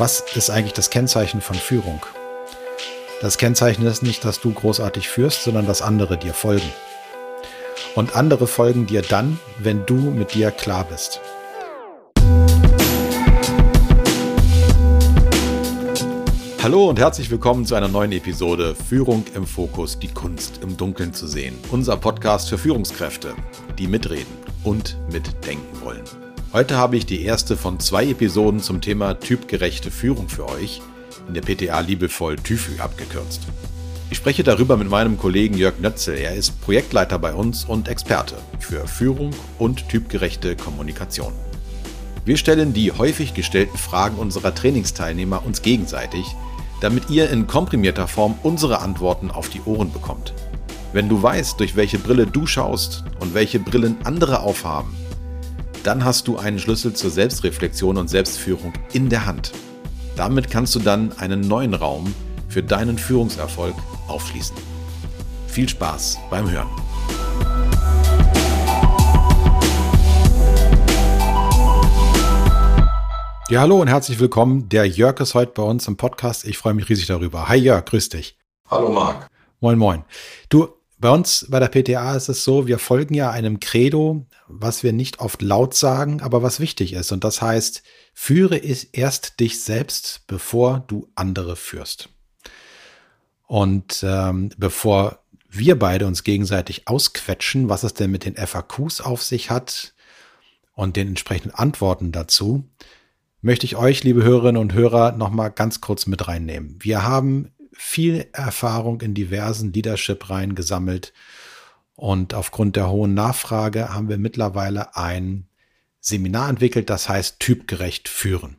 Was ist eigentlich das Kennzeichen von Führung? Das Kennzeichen ist nicht, dass du großartig führst, sondern dass andere dir folgen. Und andere folgen dir dann, wenn du mit dir klar bist. Hallo und herzlich willkommen zu einer neuen Episode Führung im Fokus, die Kunst im Dunkeln zu sehen. Unser Podcast für Führungskräfte, die mitreden und mitdenken wollen. Heute habe ich die erste von zwei Episoden zum Thema typgerechte Führung für euch, in der PTA liebevoll TÜFÜ abgekürzt. Ich spreche darüber mit meinem Kollegen Jörg Nötzel. Er ist Projektleiter bei uns und Experte für Führung und typgerechte Kommunikation. Wir stellen die häufig gestellten Fragen unserer Trainingsteilnehmer uns gegenseitig, damit ihr in komprimierter Form unsere Antworten auf die Ohren bekommt. Wenn du weißt, durch welche Brille du schaust und welche Brillen andere aufhaben, dann hast du einen Schlüssel zur Selbstreflexion und Selbstführung in der Hand. Damit kannst du dann einen neuen Raum für deinen Führungserfolg aufschließen. Viel Spaß beim Hören. Ja, hallo und herzlich willkommen. Der Jörg ist heute bei uns im Podcast. Ich freue mich riesig darüber. Hi Jörg, grüß dich. Hallo Marc. Moin, moin. Du, bei uns bei der PTA ist es so, wir folgen ja einem Credo, was wir nicht oft laut sagen, aber was wichtig ist. Und das heißt, führe erst dich selbst, bevor du andere führst. Und ähm, bevor wir beide uns gegenseitig ausquetschen, was es denn mit den FAQs auf sich hat und den entsprechenden Antworten dazu, möchte ich euch, liebe Hörerinnen und Hörer, nochmal ganz kurz mit reinnehmen. Wir haben viel Erfahrung in diversen Leadership-Reihen gesammelt. Und aufgrund der hohen Nachfrage haben wir mittlerweile ein Seminar entwickelt, das heißt typgerecht führen.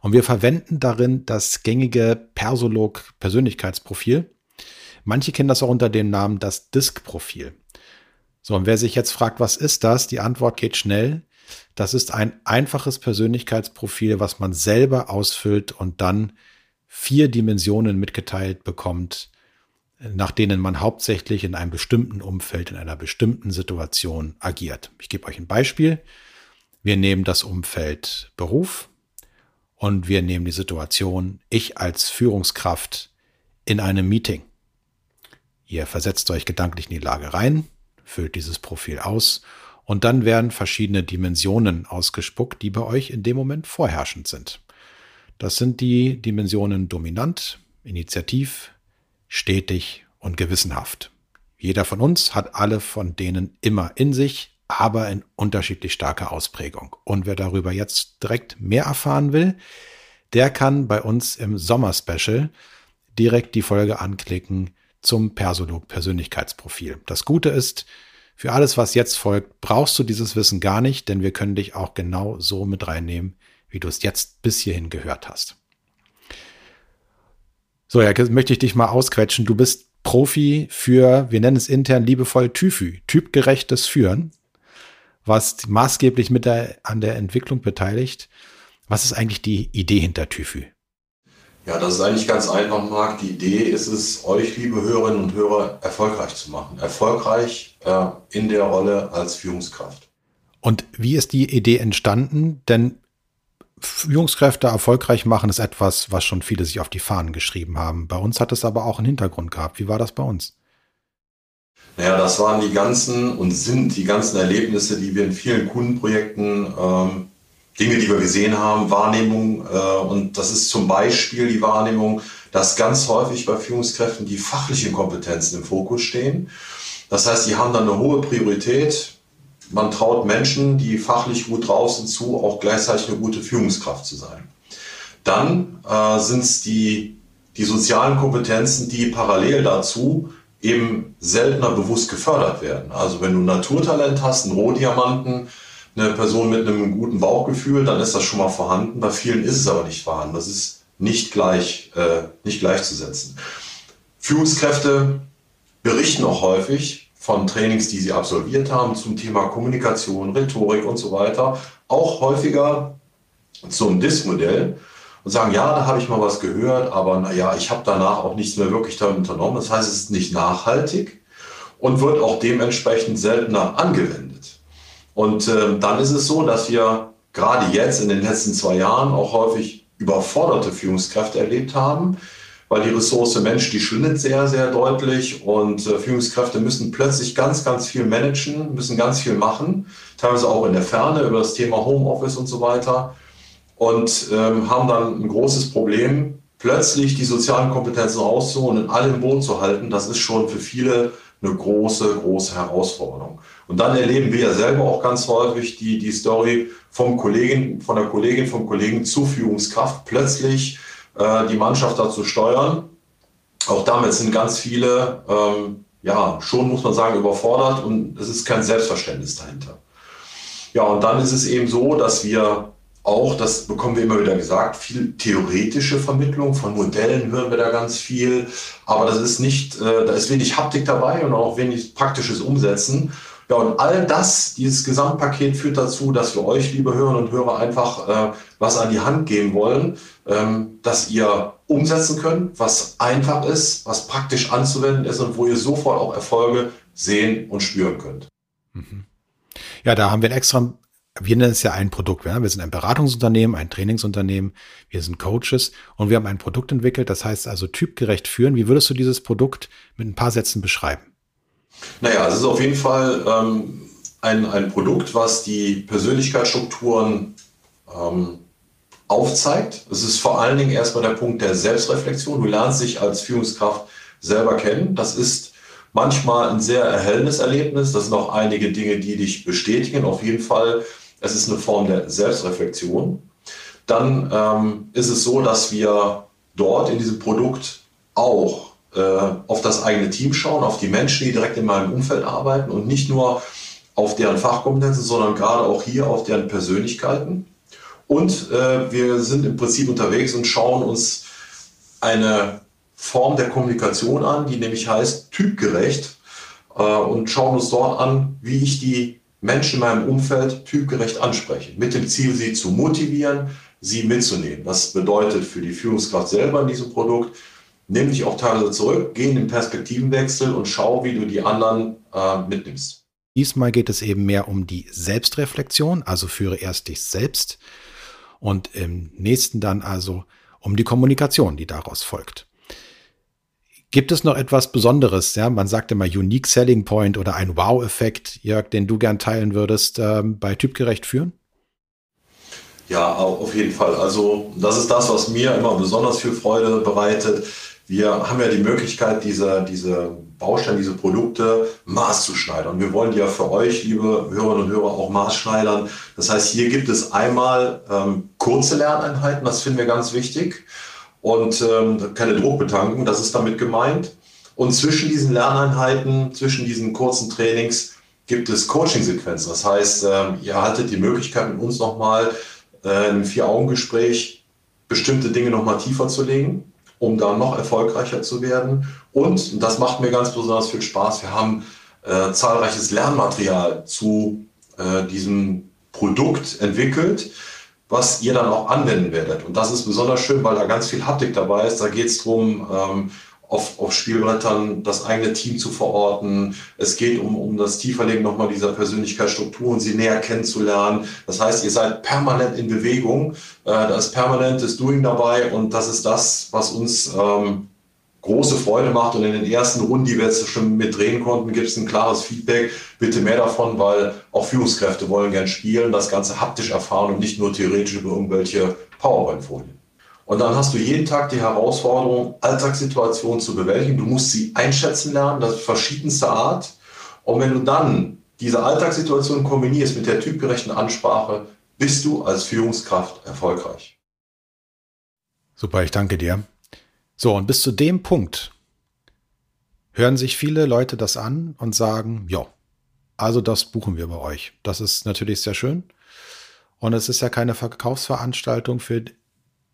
Und wir verwenden darin das gängige Persolog Persönlichkeitsprofil. Manche kennen das auch unter dem Namen das Disk-Profil. So, und wer sich jetzt fragt, was ist das? Die Antwort geht schnell. Das ist ein einfaches Persönlichkeitsprofil, was man selber ausfüllt und dann vier Dimensionen mitgeteilt bekommt, nach denen man hauptsächlich in einem bestimmten Umfeld, in einer bestimmten Situation agiert. Ich gebe euch ein Beispiel. Wir nehmen das Umfeld Beruf und wir nehmen die Situation ich als Führungskraft in einem Meeting. Ihr versetzt euch gedanklich in die Lage rein, füllt dieses Profil aus und dann werden verschiedene Dimensionen ausgespuckt, die bei euch in dem Moment vorherrschend sind. Das sind die Dimensionen dominant, initiativ, stetig und gewissenhaft. Jeder von uns hat alle von denen immer in sich, aber in unterschiedlich starker Ausprägung. Und wer darüber jetzt direkt mehr erfahren will, der kann bei uns im Sommer-Special direkt die Folge anklicken zum Persolog Persönlichkeitsprofil. Das Gute ist, für alles, was jetzt folgt, brauchst du dieses Wissen gar nicht, denn wir können dich auch genau so mit reinnehmen, wie du es jetzt bis hierhin gehört hast. So, ja, möchte ich dich mal ausquetschen. Du bist Profi für, wir nennen es intern liebevoll TÜFÜ, typgerechtes Führen, was maßgeblich mit der, an der Entwicklung beteiligt. Was ist eigentlich die Idee hinter TÜFÜ? Ja, das ist eigentlich ganz einfach, Marc. Die Idee ist es, euch, liebe Hörerinnen und Hörer, erfolgreich zu machen. Erfolgreich äh, in der Rolle als Führungskraft. Und wie ist die Idee entstanden? Denn Führungskräfte erfolgreich machen, ist etwas, was schon viele sich auf die Fahnen geschrieben haben. Bei uns hat es aber auch einen Hintergrund gehabt. Wie war das bei uns? Naja, das waren die ganzen und sind die ganzen Erlebnisse, die wir in vielen Kundenprojekten, ähm, Dinge, die wir gesehen haben, Wahrnehmung. Äh, und das ist zum Beispiel die Wahrnehmung, dass ganz häufig bei Führungskräften die fachlichen Kompetenzen im Fokus stehen. Das heißt, die haben dann eine hohe Priorität man traut Menschen, die fachlich gut drauf sind, zu, auch gleichzeitig eine gute Führungskraft zu sein. Dann äh, sind es die, die sozialen Kompetenzen, die parallel dazu eben seltener bewusst gefördert werden. Also wenn du ein Naturtalent hast, einen Rohdiamanten, eine Person mit einem guten Bauchgefühl, dann ist das schon mal vorhanden. Bei vielen ist es aber nicht vorhanden. Das ist nicht gleich, äh, nicht gleichzusetzen. Führungskräfte berichten auch häufig, von Trainings, die sie absolviert haben zum Thema Kommunikation, Rhetorik und so weiter, auch häufiger zum DIS-Modell und sagen, ja, da habe ich mal was gehört, aber naja, ich habe danach auch nichts mehr wirklich damit unternommen. Das heißt, es ist nicht nachhaltig und wird auch dementsprechend seltener angewendet. Und äh, dann ist es so, dass wir gerade jetzt in den letzten zwei Jahren auch häufig überforderte Führungskräfte erlebt haben, weil die Ressource Mensch, die schwindet sehr, sehr deutlich und äh, Führungskräfte müssen plötzlich ganz, ganz viel managen, müssen ganz viel machen, teilweise auch in der Ferne über das Thema Homeoffice und so weiter und ähm, haben dann ein großes Problem, plötzlich die sozialen Kompetenzen rauszuholen und alle im Boot zu halten. Das ist schon für viele eine große, große Herausforderung. Und dann erleben wir ja selber auch ganz häufig die, die Story vom Kollegen, von der Kollegin, vom Kollegen zur Führungskraft, plötzlich äh, die Mannschaft dazu steuern. Auch damit sind ganz viele, ähm, ja, schon muss man sagen, überfordert und es ist kein Selbstverständnis dahinter. Ja, und dann ist es eben so, dass wir auch, das bekommen wir immer wieder gesagt, viel theoretische Vermittlung von Modellen hören wir da ganz viel, aber das ist nicht, äh, da ist wenig Haptik dabei und auch wenig praktisches Umsetzen. Ja, und all das, dieses Gesamtpaket führt dazu, dass wir euch, liebe Hörerinnen und Hörer, einfach äh, was an die Hand geben wollen, ähm, dass ihr umsetzen könnt, was einfach ist, was praktisch anzuwenden ist und wo ihr sofort auch Erfolge sehen und spüren könnt. Mhm. Ja, da haben wir extra, wir nennen es ja ein Produkt. Wir sind ein Beratungsunternehmen, ein Trainingsunternehmen, wir sind Coaches und wir haben ein Produkt entwickelt, das heißt also typgerecht führen. Wie würdest du dieses Produkt mit ein paar Sätzen beschreiben? Naja, es ist auf jeden Fall ähm, ein, ein Produkt, was die Persönlichkeitsstrukturen ähm, aufzeigt. Es ist vor allen Dingen erstmal der Punkt der Selbstreflexion. Du lernst dich als Führungskraft selber kennen. Das ist manchmal ein sehr erhellendes Erlebnis. Das sind auch einige Dinge, die dich bestätigen. Auf jeden Fall, es ist eine Form der Selbstreflexion. Dann ähm, ist es so, dass wir dort in diesem Produkt auch auf das eigene Team schauen, auf die Menschen, die direkt in meinem Umfeld arbeiten und nicht nur auf deren Fachkompetenzen, sondern gerade auch hier auf deren Persönlichkeiten. Und äh, wir sind im Prinzip unterwegs und schauen uns eine Form der Kommunikation an, die nämlich heißt typgerecht äh, und schauen uns dort an, wie ich die Menschen in meinem Umfeld typgerecht anspreche, mit dem Ziel, sie zu motivieren, sie mitzunehmen. Das bedeutet für die Führungskraft selber in diesem Produkt, nimm dich auch teilweise zurück, geh in den Perspektivenwechsel und schau, wie du die anderen äh, mitnimmst. Diesmal geht es eben mehr um die Selbstreflexion, also führe erst dich selbst und im nächsten dann also um die Kommunikation, die daraus folgt. Gibt es noch etwas Besonderes? Ja, man sagt immer Unique Selling Point oder ein Wow-Effekt, Jörg, den du gern teilen würdest ähm, bei Typgerecht führen? Ja, auf jeden Fall. Also das ist das, was mir immer besonders viel Freude bereitet wir haben ja die Möglichkeit, diese, diese Bausteine, diese Produkte maßzuschneidern. Wir wollen die ja für euch, liebe Hörerinnen und Hörer, auch maßschneidern. Das heißt, hier gibt es einmal ähm, kurze Lerneinheiten, das finden wir ganz wichtig. Und ähm, keine Druckbetankung, das ist damit gemeint. Und zwischen diesen Lerneinheiten, zwischen diesen kurzen Trainings gibt es Coaching-Sequenzen. Das heißt, ähm, ihr erhaltet die Möglichkeit, mit uns nochmal äh, im Vier-Augen-Gespräch bestimmte Dinge nochmal tiefer zu legen um da noch erfolgreicher zu werden. Und, das macht mir ganz besonders viel Spaß, wir haben äh, zahlreiches Lernmaterial zu äh, diesem Produkt entwickelt, was ihr dann auch anwenden werdet. Und das ist besonders schön, weil da ganz viel Haptik dabei ist. Da geht es darum, ähm, auf, auf Spielbrettern das eigene Team zu verorten. Es geht um, um das Tieferlegen nochmal dieser Persönlichkeitsstruktur und sie näher kennenzulernen. Das heißt, ihr seid permanent in Bewegung. Äh, da ist permanentes Doing dabei und das ist das, was uns ähm, große Freude macht. Und in den ersten Runden, die wir jetzt schon mit drehen konnten, gibt es ein klares Feedback. Bitte mehr davon, weil auch Führungskräfte wollen gern spielen, das Ganze haptisch erfahren und nicht nur theoretisch über irgendwelche PowerPoint-Folien. Und dann hast du jeden Tag die Herausforderung, Alltagssituationen zu bewältigen. Du musst sie einschätzen lernen, das ist verschiedenste Art. Und wenn du dann diese Alltagssituation kombinierst mit der typgerechten Ansprache, bist du als Führungskraft erfolgreich. Super, ich danke dir. So, und bis zu dem Punkt hören sich viele Leute das an und sagen, ja, also das buchen wir bei euch. Das ist natürlich sehr schön. Und es ist ja keine Verkaufsveranstaltung für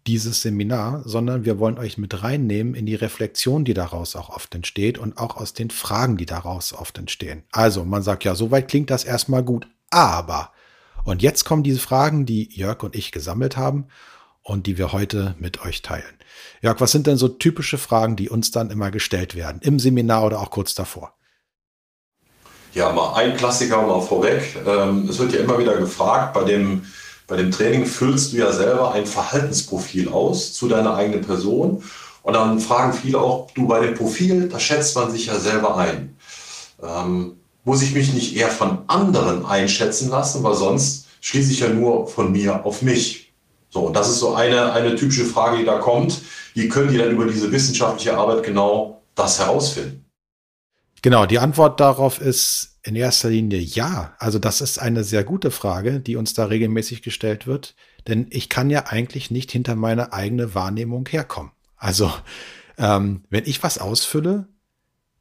dieses Seminar, sondern wir wollen euch mit reinnehmen in die Reflexion, die daraus auch oft entsteht und auch aus den Fragen, die daraus oft entstehen. Also man sagt ja, soweit klingt das erstmal gut, aber und jetzt kommen diese Fragen, die Jörg und ich gesammelt haben und die wir heute mit euch teilen. Jörg, was sind denn so typische Fragen, die uns dann immer gestellt werden, im Seminar oder auch kurz davor? Ja, mal ein Klassiker mal vorweg. Ähm, es wird ja immer wieder gefragt bei dem Bei dem Training füllst du ja selber ein Verhaltensprofil aus zu deiner eigenen Person. Und dann fragen viele auch, du bei dem Profil, da schätzt man sich ja selber ein. Ähm, muss ich mich nicht eher von anderen einschätzen lassen, weil sonst schließe ich ja nur von mir auf mich. So, und das ist so eine, eine typische Frage, die da kommt. Wie können die dann über diese wissenschaftliche Arbeit genau das herausfinden? Genau, die Antwort darauf ist in erster Linie ja. Also das ist eine sehr gute Frage, die uns da regelmäßig gestellt wird. Denn ich kann ja eigentlich nicht hinter meine eigene Wahrnehmung herkommen. Also ähm, wenn ich was ausfülle,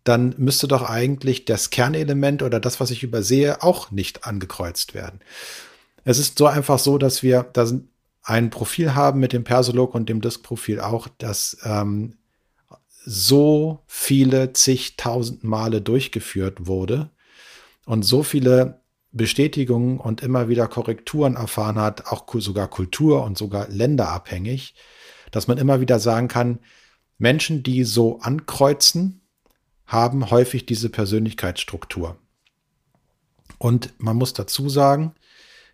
dann müsste doch eigentlich das Kernelement oder das, was ich übersehe, auch nicht angekreuzt werden. Es ist so einfach so, dass wir da ein Profil haben mit dem Persolog und dem Disk-Profil auch, das ähm, so viele zigtausend Male durchgeführt wurde und so viele Bestätigungen und immer wieder Korrekturen erfahren hat, auch sogar Kultur und sogar länderabhängig, dass man immer wieder sagen kann, Menschen, die so ankreuzen, haben häufig diese Persönlichkeitsstruktur. Und man muss dazu sagen,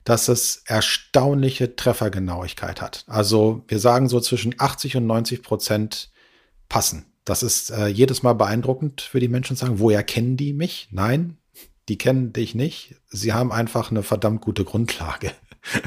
dass es erstaunliche Treffergenauigkeit hat. Also wir sagen so zwischen 80 und 90 Prozent passen. Das ist äh, jedes Mal beeindruckend für die Menschen zu sagen, woher kennen die mich? Nein, die kennen dich nicht. Sie haben einfach eine verdammt gute Grundlage.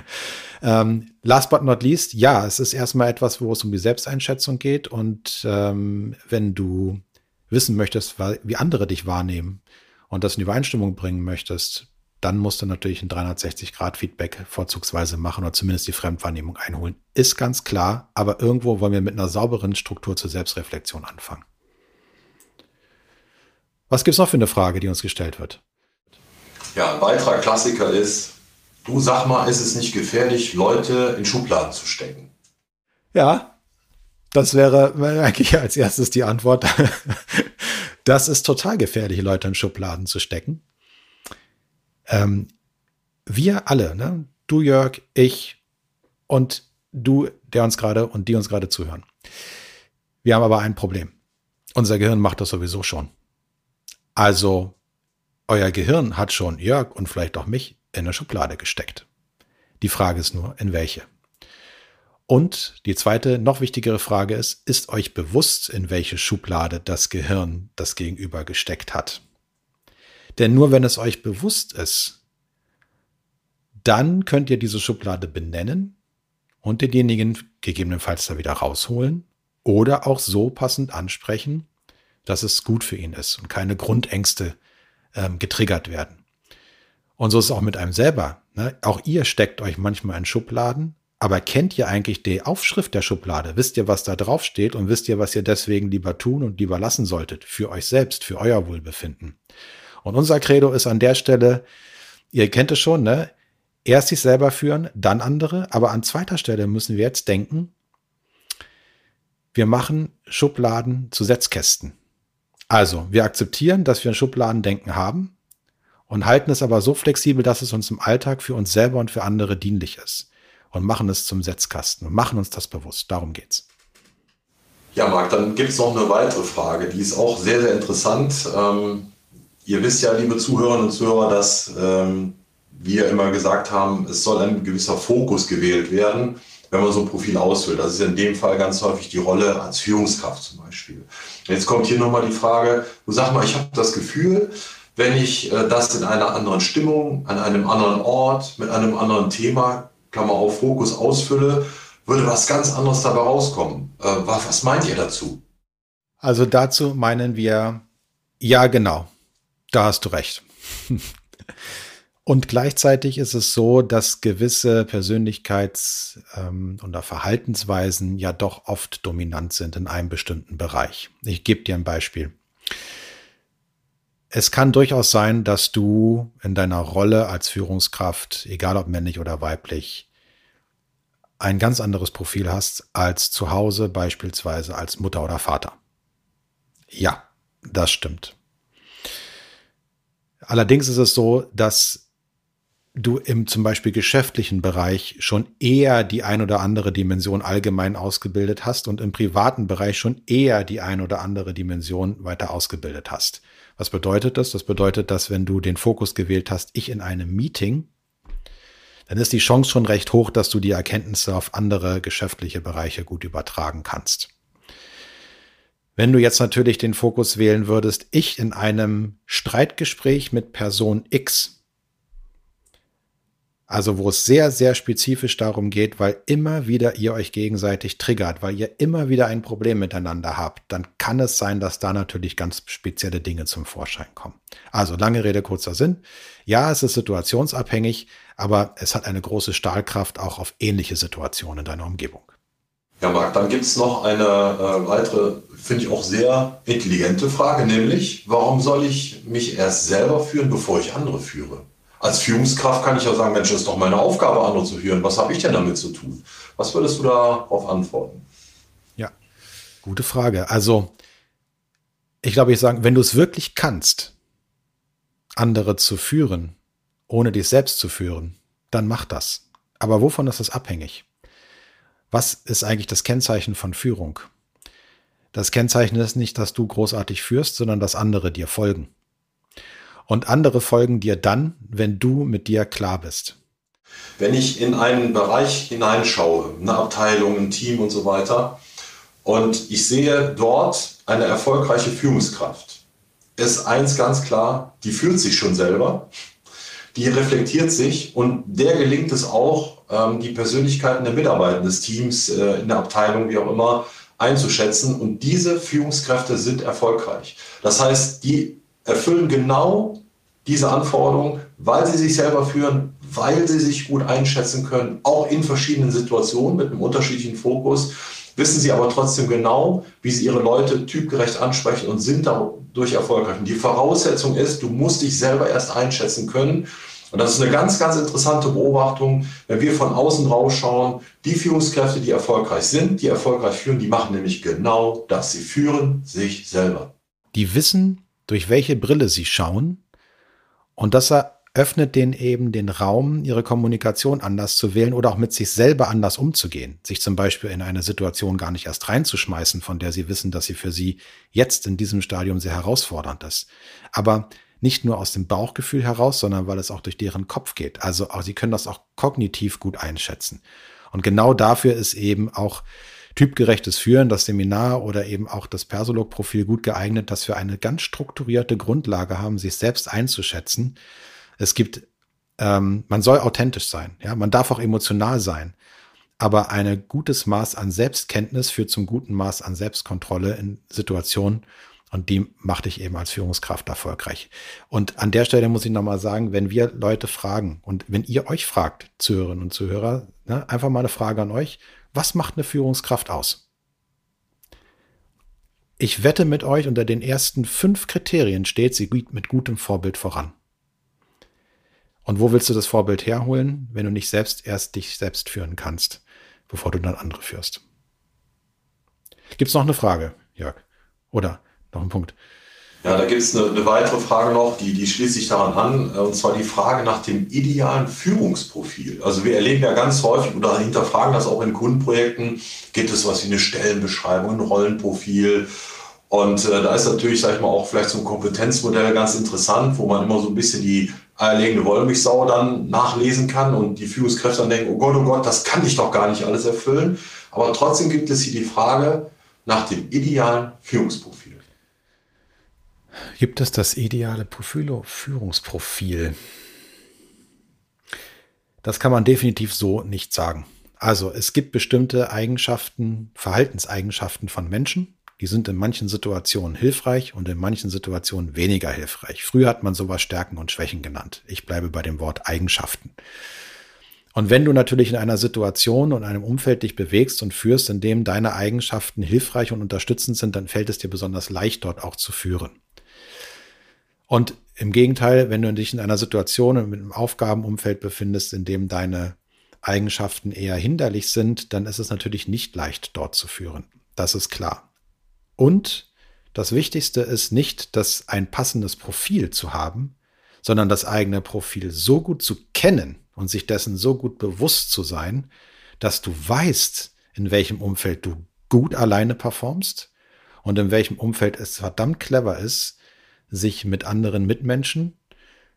ähm, last but not least, ja, es ist erstmal etwas, wo es um die Selbsteinschätzung geht. Und ähm, wenn du wissen möchtest, wie andere dich wahrnehmen und das in Übereinstimmung bringen möchtest, dann musst du natürlich ein 360-Grad-Feedback vorzugsweise machen oder zumindest die Fremdwahrnehmung einholen. Ist ganz klar, aber irgendwo wollen wir mit einer sauberen Struktur zur Selbstreflexion anfangen. Was gibt es noch für eine Frage, die uns gestellt wird? Ja, ein weiterer Klassiker ist, du sag mal, ist es nicht gefährlich, Leute in Schubladen zu stecken? Ja, das wäre eigentlich als erstes die Antwort. Das ist total gefährlich, Leute in Schubladen zu stecken. Ähm, wir alle, ne? du Jörg, ich und du, der uns gerade und die uns gerade zuhören. Wir haben aber ein Problem. Unser Gehirn macht das sowieso schon. Also, euer Gehirn hat schon Jörg und vielleicht auch mich in eine Schublade gesteckt. Die Frage ist nur, in welche. Und die zweite, noch wichtigere Frage ist, ist euch bewusst, in welche Schublade das Gehirn das Gegenüber gesteckt hat? Denn nur wenn es euch bewusst ist, dann könnt ihr diese Schublade benennen und denjenigen gegebenenfalls da wieder rausholen oder auch so passend ansprechen, dass es gut für ihn ist und keine Grundängste ähm, getriggert werden. Und so ist es auch mit einem selber. Ne? Auch ihr steckt euch manchmal in Schubladen, aber kennt ihr eigentlich die Aufschrift der Schublade? Wisst ihr, was da drauf steht und wisst ihr, was ihr deswegen lieber tun und lieber lassen solltet? Für euch selbst, für euer Wohlbefinden. Und unser Credo ist an der Stelle, ihr kennt es schon, ne? Erst sich selber führen, dann andere. Aber an zweiter Stelle müssen wir jetzt denken, wir machen Schubladen zu Setzkästen. Also, wir akzeptieren, dass wir ein Schubladendenken haben und halten es aber so flexibel, dass es uns im Alltag für uns selber und für andere dienlich ist und machen es zum Setzkasten und machen uns das bewusst. Darum geht's. Ja, Marc, dann gibt es noch eine weitere Frage, die ist auch sehr, sehr interessant. Ähm, ihr wisst ja, liebe Zuhörerinnen und Zuhörer, dass ähm, wir immer gesagt haben, es soll ein gewisser Fokus gewählt werden, wenn man so ein Profil ausfüllt. Das ist in dem Fall ganz häufig die Rolle als Führungskraft zum Beispiel. Jetzt kommt hier nochmal die Frage, du sag mal, ich habe das Gefühl, wenn ich äh, das in einer anderen Stimmung, an einem anderen Ort, mit einem anderen Thema Klammer auf Fokus ausfülle, würde was ganz anderes dabei rauskommen. Äh, was meint ihr dazu? Also dazu meinen wir, ja genau, da hast du recht. Und gleichzeitig ist es so, dass gewisse Persönlichkeits- ähm, oder Verhaltensweisen ja doch oft dominant sind in einem bestimmten Bereich. Ich gebe dir ein Beispiel. Es kann durchaus sein, dass du in deiner Rolle als Führungskraft, egal ob männlich oder weiblich, ein ganz anderes Profil hast als zu Hause beispielsweise als Mutter oder Vater. Ja, das stimmt. Allerdings ist es so, dass du im zum Beispiel geschäftlichen Bereich schon eher die ein oder andere Dimension allgemein ausgebildet hast und im privaten Bereich schon eher die ein oder andere Dimension weiter ausgebildet hast. Was bedeutet das? Das bedeutet, dass wenn du den Fokus gewählt hast, ich in einem Meeting, dann ist die Chance schon recht hoch, dass du die Erkenntnisse auf andere geschäftliche Bereiche gut übertragen kannst. Wenn du jetzt natürlich den Fokus wählen würdest, ich in einem Streitgespräch mit Person X, also wo es sehr, sehr spezifisch darum geht, weil immer wieder ihr euch gegenseitig triggert, weil ihr immer wieder ein Problem miteinander habt, dann kann es sein, dass da natürlich ganz spezielle Dinge zum Vorschein kommen. Also lange Rede, kurzer Sinn. Ja, es ist situationsabhängig, aber es hat eine große Stahlkraft auch auf ähnliche Situationen in deiner Umgebung. Ja, Marc, dann gibt es noch eine äh, weitere, finde ich auch sehr intelligente Frage, nämlich, warum soll ich mich erst selber führen, bevor ich andere führe? Als Führungskraft kann ich ja sagen, Mensch, das ist doch meine Aufgabe, andere zu führen. Was habe ich denn damit zu tun? Was würdest du darauf antworten? Ja, gute Frage. Also, ich glaube, ich sage, wenn du es wirklich kannst, andere zu führen, ohne dich selbst zu führen, dann mach das. Aber wovon ist das abhängig? Was ist eigentlich das Kennzeichen von Führung? Das Kennzeichen ist nicht, dass du großartig führst, sondern dass andere dir folgen. Und andere folgen dir dann, wenn du mit dir klar bist. Wenn ich in einen Bereich hineinschaue, eine Abteilung, ein Team und so weiter, und ich sehe dort eine erfolgreiche Führungskraft, ist eins ganz klar, die fühlt sich schon selber, die reflektiert sich und der gelingt es auch, ähm, die Persönlichkeiten der Mitarbeiter des Teams, äh, in der Abteilung, wie auch immer, einzuschätzen. Und diese Führungskräfte sind erfolgreich. Das heißt, die erfüllen genau diese Anforderung, weil sie sich selber führen, weil sie sich gut einschätzen können, auch in verschiedenen Situationen mit einem unterschiedlichen Fokus, wissen sie aber trotzdem genau, wie sie ihre Leute typgerecht ansprechen und sind dadurch erfolgreich. Und die Voraussetzung ist, du musst dich selber erst einschätzen können. Und das ist eine ganz, ganz interessante Beobachtung, wenn wir von außen rausschauen. Die Führungskräfte, die erfolgreich sind, die erfolgreich führen, die machen nämlich genau das. Sie führen sich selber. Die wissen, durch welche Brille sie schauen. Und das eröffnet denen eben den Raum, ihre Kommunikation anders zu wählen oder auch mit sich selber anders umzugehen. Sich zum Beispiel in eine Situation gar nicht erst reinzuschmeißen, von der sie wissen, dass sie für sie jetzt in diesem Stadium sehr herausfordernd ist. Aber nicht nur aus dem Bauchgefühl heraus, sondern weil es auch durch deren Kopf geht. Also sie können das auch kognitiv gut einschätzen. Und genau dafür ist eben auch typgerechtes Führen, das Seminar oder eben auch das Persolog-Profil gut geeignet, dass wir eine ganz strukturierte Grundlage haben, sich selbst einzuschätzen. Es gibt, ähm, man soll authentisch sein, ja, man darf auch emotional sein. Aber ein gutes Maß an Selbstkenntnis führt zum guten Maß an Selbstkontrolle in Situationen, und die macht dich eben als Führungskraft erfolgreich. Und an der Stelle muss ich nochmal sagen, wenn wir Leute fragen und wenn ihr euch fragt, Zuhörerinnen und Zuhörer, ne, einfach mal eine Frage an euch, was macht eine Führungskraft aus? Ich wette mit euch, unter den ersten fünf Kriterien steht sie mit gutem Vorbild voran. Und wo willst du das Vorbild herholen, wenn du nicht selbst erst dich selbst führen kannst, bevor du dann andere führst? Gibt es noch eine Frage, Jörg? Oder noch ein Punkt? Ja, da gibt es eine, eine, weitere Frage noch, die, die schließt sich daran an, äh, und zwar die Frage nach dem idealen Führungsprofil. Also wir erleben ja ganz häufig oder hinterfragen das auch in Kundenprojekten, gibt es was wie eine Stellenbeschreibung, ein Rollenprofil. Und äh, da ist natürlich, sag ich mal, auch vielleicht so ein Kompetenzmodell ganz interessant, wo man immer so ein bisschen die eierlegende Wollmilchsau dann nachlesen kann und die Führungskräfte dann denken, oh Gott, oh Gott, das kann ich doch gar nicht alles erfüllen. Aber trotzdem gibt es hier die Frage nach dem idealen Führungsprofil. Gibt es das ideale Führungsprofil? Das kann man definitiv so nicht sagen. Also es gibt bestimmte Eigenschaften, Verhaltenseigenschaften von Menschen, die sind in manchen Situationen hilfreich und in manchen Situationen weniger hilfreich. Früher hat man sowas Stärken und Schwächen genannt. Ich bleibe bei dem Wort Eigenschaften. Und wenn du natürlich in einer Situation und einem Umfeld dich bewegst und führst, in dem deine Eigenschaften hilfreich und unterstützend sind, dann fällt es dir besonders leicht, dort auch zu führen. Und im Gegenteil, wenn du dich in einer Situation mit einem Aufgabenumfeld befindest, in dem deine Eigenschaften eher hinderlich sind, dann ist es natürlich nicht leicht, dort zu führen. Das ist klar. Und das Wichtigste ist nicht, das ein passendes Profil zu haben, sondern das eigene Profil so gut zu kennen und sich dessen so gut bewusst zu sein, dass du weißt, in welchem Umfeld du gut alleine performst und in welchem Umfeld es verdammt clever ist, sich mit anderen Mitmenschen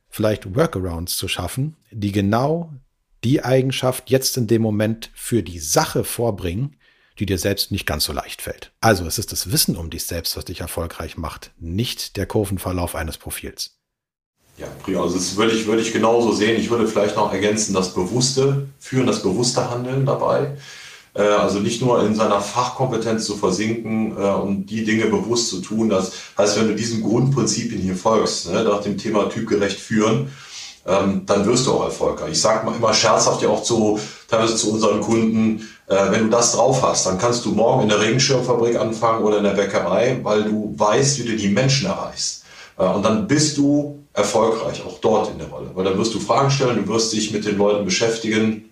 vielleicht Workarounds zu schaffen, die genau die Eigenschaft jetzt in dem Moment für die Sache vorbringen, die dir selbst nicht ganz so leicht fällt. Also es ist das Wissen um dich selbst, was dich erfolgreich macht, nicht der Kurvenverlauf eines Profils. Ja, also das würde ich, würde ich genauso sehen. Ich würde vielleicht noch ergänzen, das bewusste Führen, das bewusste Handeln dabei. Äh, also nicht nur in seiner Fachkompetenz zu versinken äh, und die Dinge bewusst zu tun. Das heißt, wenn du diesen Grundprinzipien hier folgst, ne, nach dem Thema typgerecht führen, ähm, dann wirst du auch erfolgreich. Ich sage mal immer scherzhaft ja auch zu, teilweise zu unseren Kunden, äh, wenn du das drauf hast, dann kannst du morgen in der Regenschirmfabrik anfangen oder in der Bäckerei, weil du weißt, wie du die Menschen erreichst. Und dann bist du erfolgreich, auch dort in der Rolle. Weil dann wirst du Fragen stellen, du wirst dich mit den Leuten beschäftigen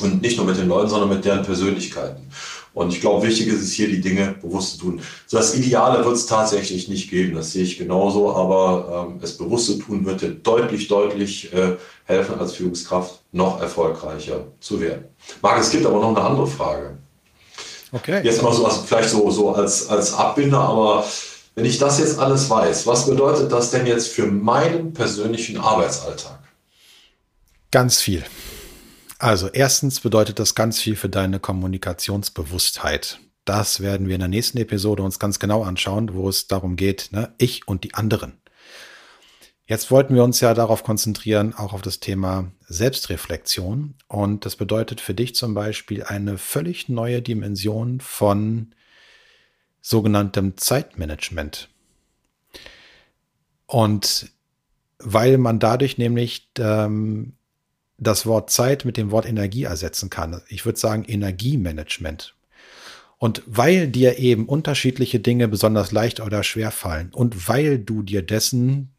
und nicht nur mit den Leuten, sondern mit deren Persönlichkeiten. Und ich glaube, wichtig ist es hier, die Dinge bewusst zu tun. So das Ideale wird es tatsächlich nicht geben, das sehe ich genauso, aber ähm, es bewusst zu tun wird dir deutlich, deutlich äh, helfen, als Führungskraft noch erfolgreicher zu werden. Marc, es gibt aber noch eine andere Frage. Okay. Jetzt mal so was, vielleicht so, so als, als Abbinder, aber wenn ich das jetzt alles weiß, was bedeutet das denn jetzt für meinen persönlichen Arbeitsalltag? Ganz viel. Also erstens bedeutet das ganz viel für deine Kommunikationsbewusstheit. Das werden wir in der nächsten Episode uns ganz genau anschauen, wo es darum geht, ne, ich und die anderen. Jetzt wollten wir uns ja darauf konzentrieren, auch auf das Thema Selbstreflexion. Und das bedeutet für dich zum Beispiel eine völlig neue Dimension von sogenanntem Zeitmanagement. Und weil man dadurch nämlich ähm, das Wort Zeit mit dem Wort Energie ersetzen kann. Ich würde sagen Energiemanagement. Und weil dir eben unterschiedliche Dinge besonders leicht oder schwer fallen und weil du dir dessen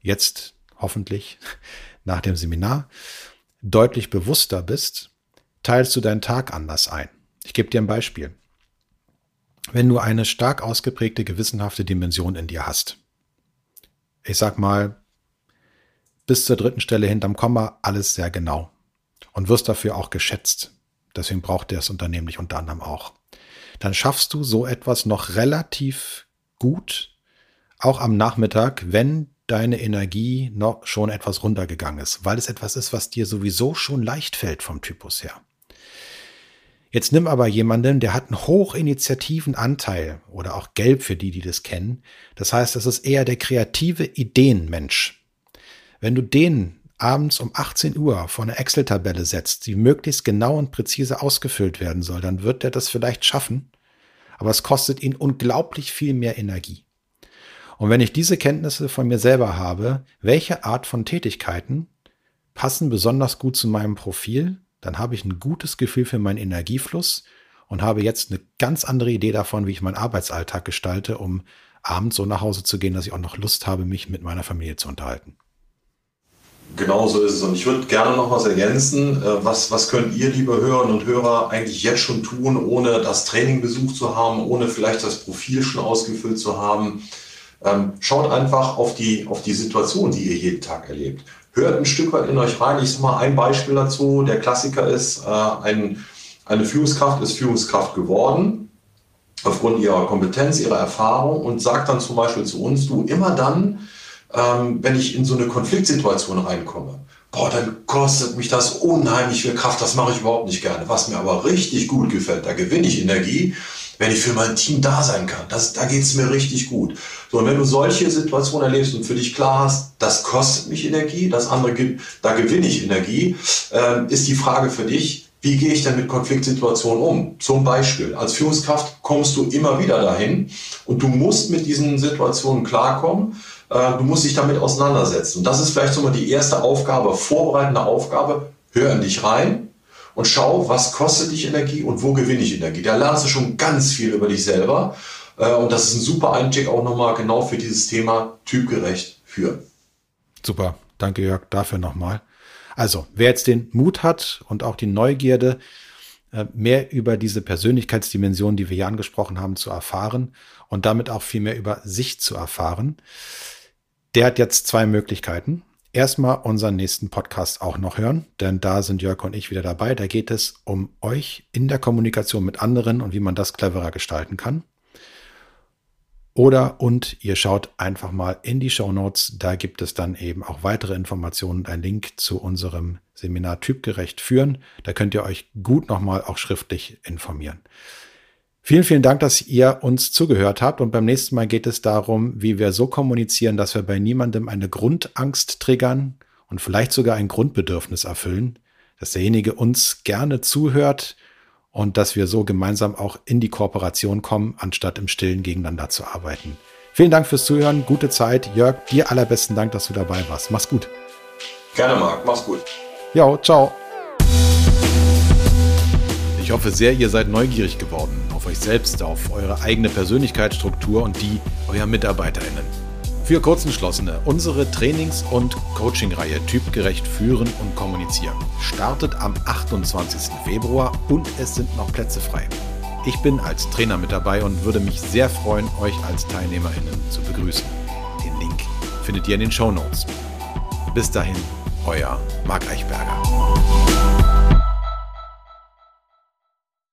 jetzt hoffentlich nach dem Seminar deutlich bewusster bist, teilst du deinen Tag anders ein. Ich gebe dir ein Beispiel. Wenn du eine stark ausgeprägte gewissenhafte Dimension in dir hast, ich sag mal, bis zur dritten Stelle hinterm Komma alles sehr genau und wirst dafür auch geschätzt. Deswegen braucht der das Unternehmen dich unter anderem auch. Dann schaffst du so etwas noch relativ gut, auch am Nachmittag, wenn deine Energie noch schon etwas runtergegangen ist, weil es etwas ist, was dir sowieso schon leicht fällt vom Typus her. Jetzt nimm aber jemanden, der hat einen hochinitiativen Anteil oder auch gelb für die, die das kennen. Das heißt, das ist eher der kreative Ideenmensch. Wenn du den abends um 18 Uhr vor eine Excel-Tabelle setzt, die möglichst genau und präzise ausgefüllt werden soll, dann wird er das vielleicht schaffen, aber es kostet ihn unglaublich viel mehr Energie. Und wenn ich diese Kenntnisse von mir selber habe, welche Art von Tätigkeiten passen besonders gut zu meinem Profil, dann habe ich ein gutes Gefühl für meinen Energiefluss und habe jetzt eine ganz andere Idee davon, wie ich meinen Arbeitsalltag gestalte, um abends so nach Hause zu gehen, dass ich auch noch Lust habe, mich mit meiner Familie zu unterhalten. Genau so ist es. Und ich würde gerne noch was ergänzen. Äh, was, was könnt ihr, liebe Hörerinnen und Hörer, eigentlich jetzt schon tun, ohne das Training besucht zu haben, ohne vielleicht das Profil schon ausgefüllt zu haben? Ähm, schaut einfach auf die, auf die Situation, die ihr jeden Tag erlebt. Hört ein Stück weit in euch rein. Ich sage mal ein Beispiel dazu. Der Klassiker ist, äh, ein, eine Führungskraft ist Führungskraft geworden aufgrund ihrer Kompetenz, ihrer Erfahrung und sagt dann zum Beispiel zu uns, du immer dann, ähm, wenn ich in so eine Konfliktsituation reinkomme, boah, dann kostet mich das unheimlich viel Kraft, das mache ich überhaupt nicht gerne. Was mir aber richtig gut gefällt, da gewinne ich Energie, wenn ich für mein Team da sein kann. Das, da geht es mir richtig gut. So, und wenn du solche Situationen erlebst und für dich klar hast, das kostet mich Energie, das andere gibt, da gewinne ich Energie, äh, ist die Frage für dich, wie gehe ich denn mit Konfliktsituationen um? Zum Beispiel, als Führungskraft kommst du immer wieder dahin und du musst mit diesen Situationen klarkommen. Äh, du musst dich damit auseinandersetzen. Und das ist vielleicht so mal die erste Aufgabe, vorbereitende Aufgabe. Hör in dich rein und schau, was kostet dich Energie und wo gewinne ich Energie. Da lernst du schon ganz viel über dich selber. Äh, und das ist ein super Einstieg auch nochmal genau für dieses Thema typgerecht führen. Super. Danke, Jörg, dafür nochmal. Also, wer jetzt den Mut hat und auch die Neugierde, mehr über diese Persönlichkeitsdimension, die wir hier angesprochen haben, zu erfahren und damit auch viel mehr über sich zu erfahren, der hat jetzt zwei Möglichkeiten. Erstmal unseren nächsten Podcast auch noch hören, denn da sind Jörg und ich wieder dabei. Da geht es um euch in der Kommunikation mit anderen und wie man das cleverer gestalten kann. Oder und ihr schaut einfach mal in die Show Notes. Da gibt es dann eben auch weitere Informationen und einen Link zu unserem Seminar Typgerecht führen. Da könnt ihr euch gut nochmal auch schriftlich informieren. Vielen, vielen Dank, dass ihr uns zugehört habt. Und beim nächsten Mal geht es darum, wie wir so kommunizieren, dass wir bei niemandem eine Grundangst triggern und vielleicht sogar ein Grundbedürfnis erfüllen, dass derjenige uns gerne zuhört und dass wir so gemeinsam auch in die Kooperation kommen, anstatt im Stillen gegeneinander zu arbeiten. Vielen Dank fürs Zuhören, gute Zeit. Jörg, dir allerbesten Dank, dass du dabei warst. Mach's gut. Gerne, Marc. Mach's gut. Ja, ciao. Ich hoffe sehr, ihr seid neugierig geworden auf euch selbst, auf eure eigene Persönlichkeitsstruktur und die eurer MitarbeiterInnen. Für Kurzentschlossene, unsere Trainings- und Coaching-Reihe Typgerecht führen und kommunizieren startet am 28. Februar und es sind noch Plätze frei. Ich bin als Trainer mit dabei und würde mich sehr freuen, euch als TeilnehmerInnen zu begrüßen. Den Link findet ihr in den Show Notes. Bis dahin, euer Marc Eichberger.